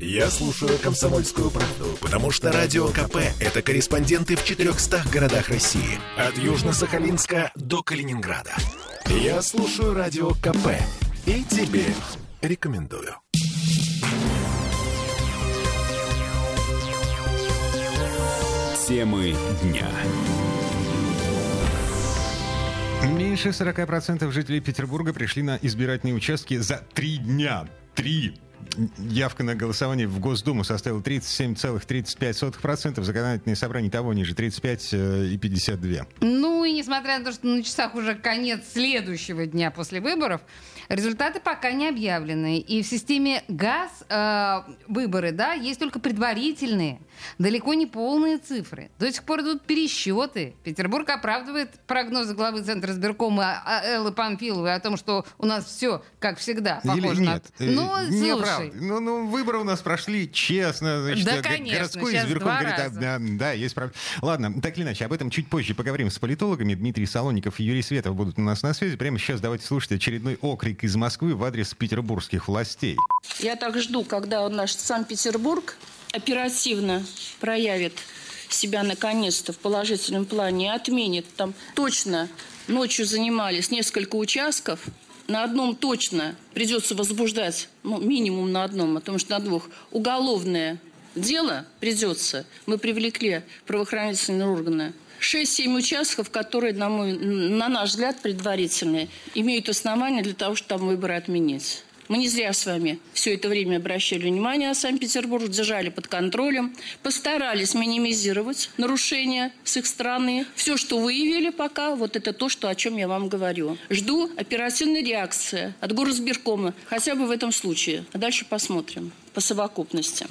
Я слушаю «Комсомольскую правду», потому что «Радио КП» — это корреспонденты в 400 городах России. От Южно-Сахалинска до Калининграда. Я слушаю «Радио КП» и тебе рекомендую. Темы дня. Меньше 40% жителей Петербурга пришли на избирательные участки за три дня. Три явка на голосование в Госдуму составила 37,35%, законодательное собрание того ниже 35,52%. Ну и несмотря на то, что на часах уже конец следующего дня после выборов, результаты пока не объявлены. И в системе ГАЗ э, выборы, да, есть только предварительные, далеко не полные цифры. До сих пор идут пересчеты. Петербург оправдывает прогнозы главы Центра избиркома а, Эллы Памфиловой о том, что у нас все, как всегда, похоже Или нет? на... Ну, не слушай, правда. Ну, ну, выборы у нас прошли честно. Значит, Да, конечно, городской сейчас говорит, а, раза. да, да, есть правда. Ладно, так или иначе, об этом чуть позже поговорим с политологами. Дмитрий Солоников и Юрий Светов будут у нас на связи. Прямо сейчас давайте слушать очередной окрик из Москвы в адрес петербургских властей. Я так жду, когда наш Санкт-Петербург оперативно проявит себя наконец-то в положительном плане и отменит. Там точно ночью занимались несколько участков. На одном точно придется возбуждать, ну, минимум на одном, а потому что на двух, уголовное дело придется. Мы привлекли правоохранительные органы. 6-7 участков, которые, на, мой, на наш взгляд, предварительные, имеют основания для того, чтобы там выборы отменить. Мы не зря с вами все это время обращали внимание на Санкт-Петербург, держали под контролем, постарались минимизировать нарушения с их стороны. Все, что выявили пока, вот это то, что, о чем я вам говорю. Жду оперативной реакции от горосбиркома, хотя бы в этом случае. А дальше посмотрим по совокупности.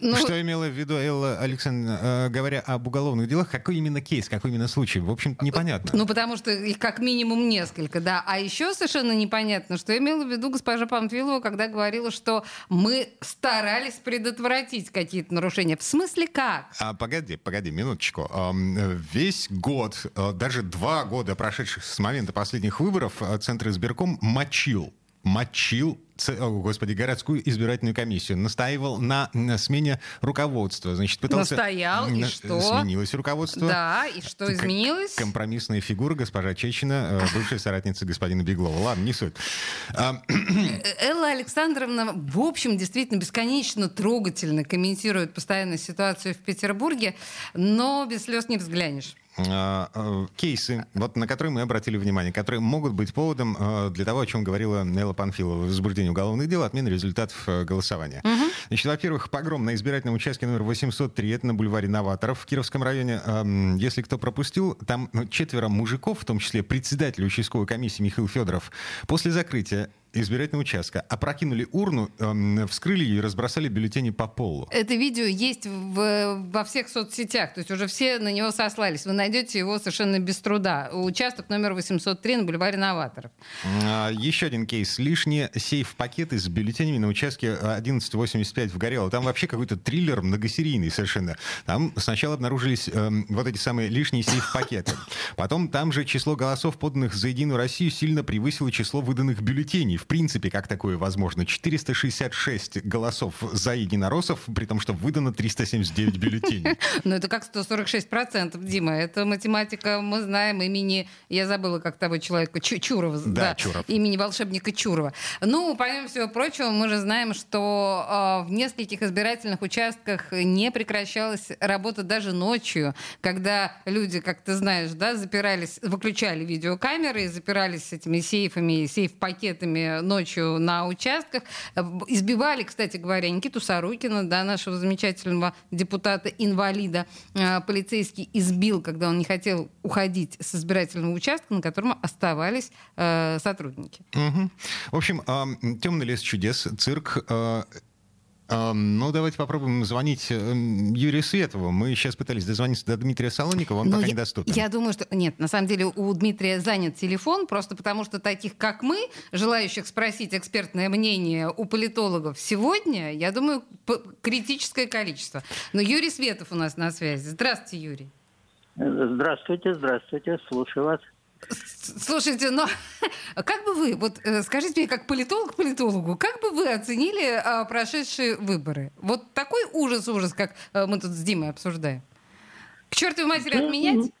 Ну, Что имела в виду Элла Александровна, э, говоря об уголовных делах? Какой именно кейс, какой именно случай? В общем непонятно. Ну, потому что их как минимум несколько, да. А еще совершенно непонятно, что имела в виду госпожа Памфилова, когда говорила, что мы старались предотвратить какие-то нарушения. В смысле как? А погоди, погоди, минуточку. Весь год, э, даже два года прошедших с момента последних выборов, э, Центр избирком мочил, мочил, о, господи, городскую избирательную комиссию, настаивал на, на смене руководства. Значит, пытался... Настоял, и На- что? Сменилось руководство. Да, и что К- изменилось? Компромиссная фигура госпожа Чечина, э, бывшая соратница господина Беглова. Ладно, не суть. А, Элла Александровна, в общем, действительно бесконечно трогательно комментирует постоянно ситуацию в Петербурге, но без слез не взглянешь. А, а, кейсы, вот на которые мы обратили внимание, которые могут быть поводом а, для того, о чем говорила Нелла Панфилова, возбуждение уголовных дел, отмена результатов а, голосования. Значит, во-первых, погром на избирательном участке номер 803, это на бульваре Новаторов в Кировском районе. Ам, Если кто пропустил, там ну, четверо мужиков, в том числе председатель участковой комиссии Михаил Федоров, после закрытия избирательного участка опрокинули урну, ам, вскрыли ее и разбросали бюллетени по полу. Это видео есть в- во всех соцсетях, то есть уже все на него сослались. Вы найдете его совершенно без труда. Участок номер 803 на бульваре Новаторов. А, Еще один кейс. Лишние сейф-пакеты с бюллетенями на участке 1185 в Горело. Там вообще какой-то триллер многосерийный совершенно. Там сначала обнаружились эм, вот эти самые лишние сейф-пакеты. Потом там же число голосов, поданных за Единую Россию, сильно превысило число выданных бюллетеней. В принципе, как такое возможно? 466 голосов за единороссов, при том, что выдано 379 бюллетеней. Ну, это как 146%, Дима. Это математика, мы знаем, имени... Я забыла, как того человека, Чу- Чурова. Да, Чуров. Имени волшебника Чурова. Ну, помимо всего прочего, мы же знаем, что э, в нескольких избирательных участках не прекращалась работа даже ночью, когда люди, как ты знаешь, да, запирались, выключали видеокамеры и запирались с этими сейфами, сейф-пакетами ночью на участках. Э, Избивали, кстати говоря, Никиту Сорокина, да, нашего замечательного депутата-инвалида. Э, Полицейский избил, когда он не хотел уходить с избирательного участка, на котором оставались э, сотрудники. Мгм. В общем, ам, темный лес чудес, цирк. Ну, давайте попробуем звонить эм, Юрию Светову. Мы сейчас пытались дозвониться до Дмитрия Солоникова, он Но пока я, недоступен. я думаю, что... Нет, на самом деле у Дмитрия занят телефон, просто потому что таких, как мы, желающих спросить экспертное мнение у политологов сегодня, я думаю, п- критическое количество. Но Юрий Светов у нас на связи. Здравствуйте, Юрий. Здравствуйте, здравствуйте, слушаю вас. Слушайте, но как бы вы, вот э, скажите мне, как политолог политологу, как бы вы оценили а, прошедшие выборы? Вот такой ужас-ужас, как а, мы тут с Димой обсуждаем. К чертовой матери Ну, отменять?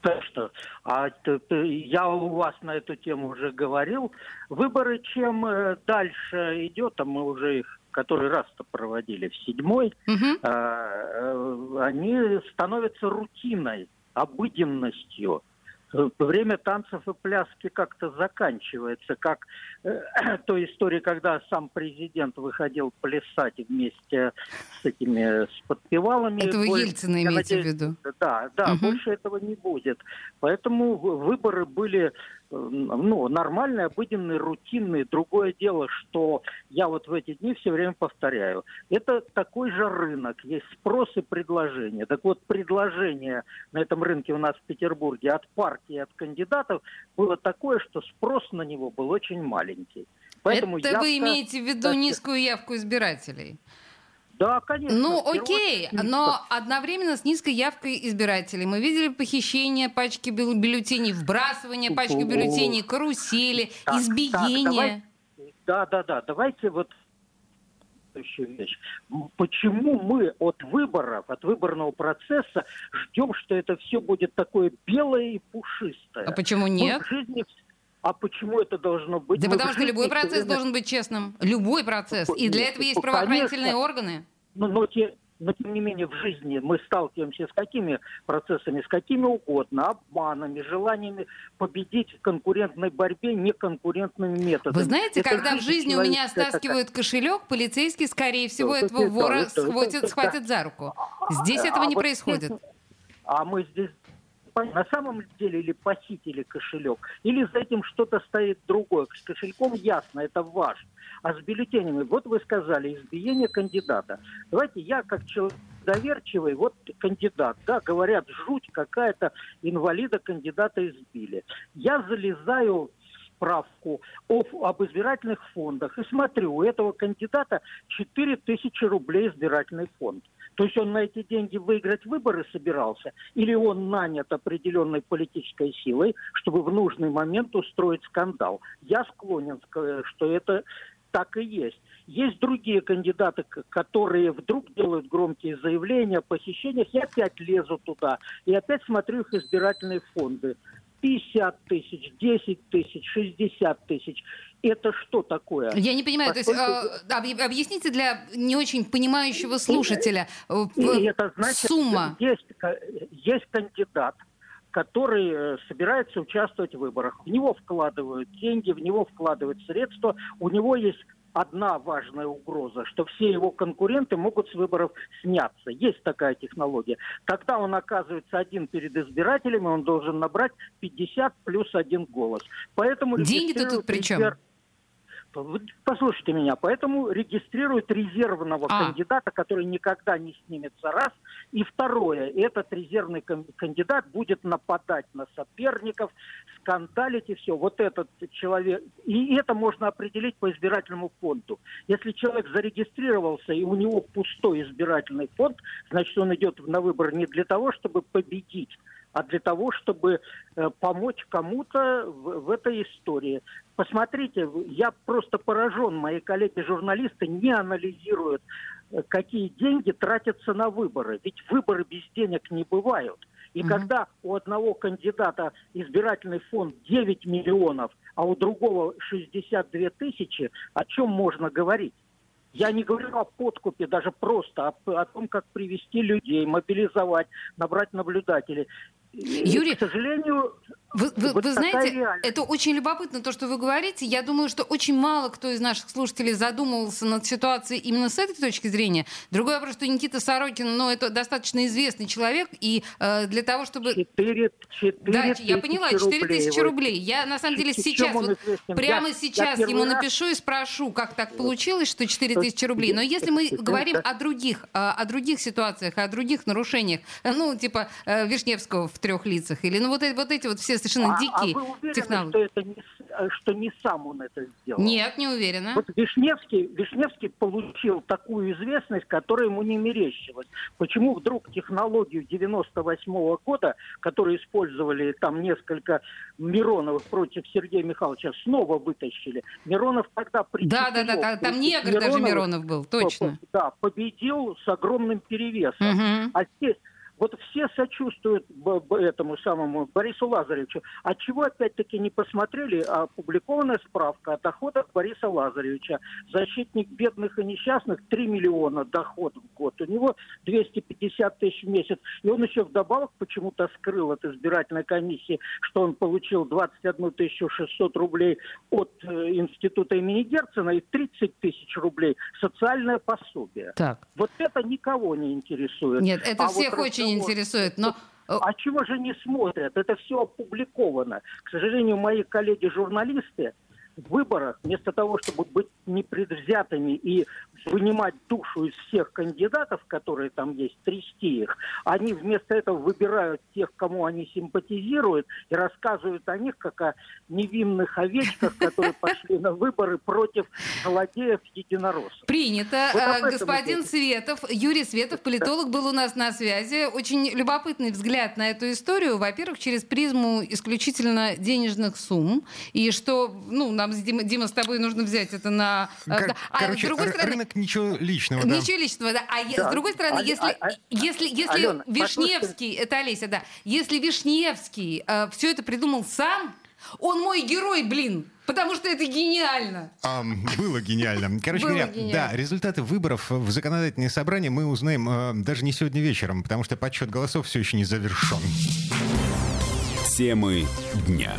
Так что, а я у вас на эту тему уже говорил. Выборы чем э, дальше идет, а мы уже их который раз-то проводили в седьмой, э, они становятся рутиной, обыденностью. Время танцев и пляски как-то заканчивается, как э, той истории, когда сам президент выходил плясать вместе с этими с подпевалами. Это вы Ельцина имеете в надеюсь, виду? Да, да, Мгм. больше этого не будет. Поэтому в- выборы были ну, нормальные, обыденные, рутинные. Другое дело, что я вот в эти дни все время повторяю. Это такой же рынок, есть спрос и предложение. Так вот, предложение на этом рынке у нас в Петербурге от партии, от кандидатов было такое, что спрос на него был очень маленький. Поэтому Это вы явка- имеете в виду низкую явку избирателей? Да, конечно. Ну, окей, но одновременно с низкой явкой избирателей мы видели похищение пачки бю- бюллетеней, вбрасывание пачки бюллетеней, карусели, Так, так, избиение. давай- Да, да, да. Давайте вот следующую вещь. Почему мы от выборов, от выборного процесса ждем, что это все будет такое белое и пушистое? А почему Мы нет? в жизни... А почему это должно быть? Да Мы потому что любой процесс время- должен быть честным. Любой процесс. И для этого есть Ну, конечно. правоохранительные органы. Но, но, те- но тем не менее в жизни мы сталкиваемся с какими процессами, с какими угодно, обманами, желаниями победить в конкурентной борьбе неконкурентными методами. Вы знаете, Это когда в жизни у меня человеческая такая. стаскивают кошелек, полицейский, скорее всего, это этого не то, вора это- это- схватит, это- схватит за руку. Здесь А этого не вот происходит. А мы здесь на самом деле или похитили кошелек, или за этим что-то стоит другое. С кошельком ясно, это ваш. А с бюллетенями, вот вы сказали, избиение кандидата. Давайте я как человек доверчивый, вот кандидат, да, говорят, жуть какая-то, инвалида кандидата избили. Я залезаю справку об, об избирательных фондах и смотрю, у этого кандидата 4 тысячи рублей избирательный фонд. То есть он на эти деньги выиграть выборы собирался, или он нанят определенной политической силой, чтобы в нужный момент устроить скандал. Я склонен сказать, что это так и есть. Есть другие кандидаты, которые вдруг делают громкие заявления о похищениях, я опять лезу туда, и опять смотрю их избирательные фонды. 50 тысяч, 10 тысяч, 60 тысяч. Это что такое? Я не понимаю, то есть Поскольку- объ- объясните для не очень понимающего слушателя э, И это значит, сумма. есть, есть кандидат, который э, собирается участвовать в выборах. В него вкладывают деньги, в него вкладывают средства. У него есть одна важная угроза, что все его конкуренты могут с выборов сняться. Есть такая технология. Тогда он оказывается один перед избирателями, он должен набрать 50 плюс один голос. Поэтому Деньги-то тут при чем? вы Послушайте меня, поэтому регистрируют резервного А. кандидата, который никогда не снимется, раз. И второе, этот резервный кан- кандидат будет нападать на соперников, скандалить и все. Вот этот человек, и это можно определить по избирательному фонду. Если человек зарегистрировался и у него пустой избирательный фонд, значит он идет на выбор не для того, чтобы победить, а для того, чтобы э, помочь кому-то в, в этой истории. Посмотрите, я просто поражен, мои коллеги-журналисты не анализируют, э, какие деньги тратятся на выборы. Ведь выборы без денег не бывают. И Мгм. когда у одного кандидата избирательный фонд 9 миллионов, а у другого 62 тысячи, о чем можно говорить? Я не говорю о подкупе, даже просто о, о том, как привести людей, мобилизовать, набрать наблюдателей. И, Юрий, к сожалению, Вы, вы- вот вы знаете, это очень любопытно, то, что вы говорите. Я думаю, что очень мало кто из наших слушателей задумывался над ситуацией именно с этой точки зрения. Другой вопрос, что Никита Сорокин, ну, это достаточно известный человек, и э, для того, чтобы... 4, 4 Да, я поняла, 4 тысячи рублей. Я, на самом деле, сейчас, вот прямо Я- сейчас я ему раз- напишу и спрошу, как так получилось, что 4 Что- тысячи рублей. Но если мы говорим о других, а, о других ситуациях, о других нарушениях, ну, типа э, Вишневского в трех лицах, или ну, вот эти вот, эти вот все совершенно а, дикие а вы уверены, технологии. что это не, что не сам он это сделал? Нет, не уверена. Вот Вишневский, Вишневский получил такую известность, которая ему не мерещилась. Почему вдруг технологию 98 -го года, которую использовали там несколько Мироновых против Сергея Михайловича, снова вытащили? Миронов тогда при Да, да, да, да, там негр даже Миронов был, точно. Да, победил с огромным перевесом. Мгм. А здесь вот все сочувствуют этому самому Борису Лазаревичу. А чего опять-таки не посмотрели? А Опубликованная справка о доходах Бориса Лазаревича. Защитник бедных и несчастных 3 миллиона доход в год. У него 250 тысяч в месяц. И он еще вдобавок почему-то скрыл от избирательной комиссии, что он получил 21 тысячу 600 рублей от э, института имени Герцена и 30 тысяч рублей социальное пособие. Так. Вот это никого не интересует. Нет, это А всех вот очень разговор- интересует, но... э, А чего же не смотрят? Это все опубликовано. К сожалению, мои коллеги-журналисты выборах, вместо того, чтобы быть непредвзятыми и вынимать душу из всех кандидатов, которые там есть, трясти их, они вместо этого выбирают тех, кому они симпатизируют, и рассказывают о них как о невинных овечках, которые пошли на выборы против злодеев-единороссов. Принято. Вот этом Господин. Светов, Юрий Светов, политолог, был у нас на связи. Очень любопытный взгляд на эту историю. Во-первых, через призму исключительно денежных сумм. И что, ну, нам, Дима, Дима, с тобой нужно взять это на... э, Кор-. А короче, с другой стороны, рынок ничего личного, да. Ничего личного, да. А Да. с другой стороны, Аль- если, а- а- если, если Алена, Вишневский, это Олеся, да, если Вишневский все это придумал сам, он мой герой, блин, потому что это гениально. Ам, было гениально. Короче Было говоря, гениально. да, результаты выборов в законодательное собрание мы узнаем э, даже не сегодня вечером, потому что подсчет голосов все еще не завершен. Темы дня.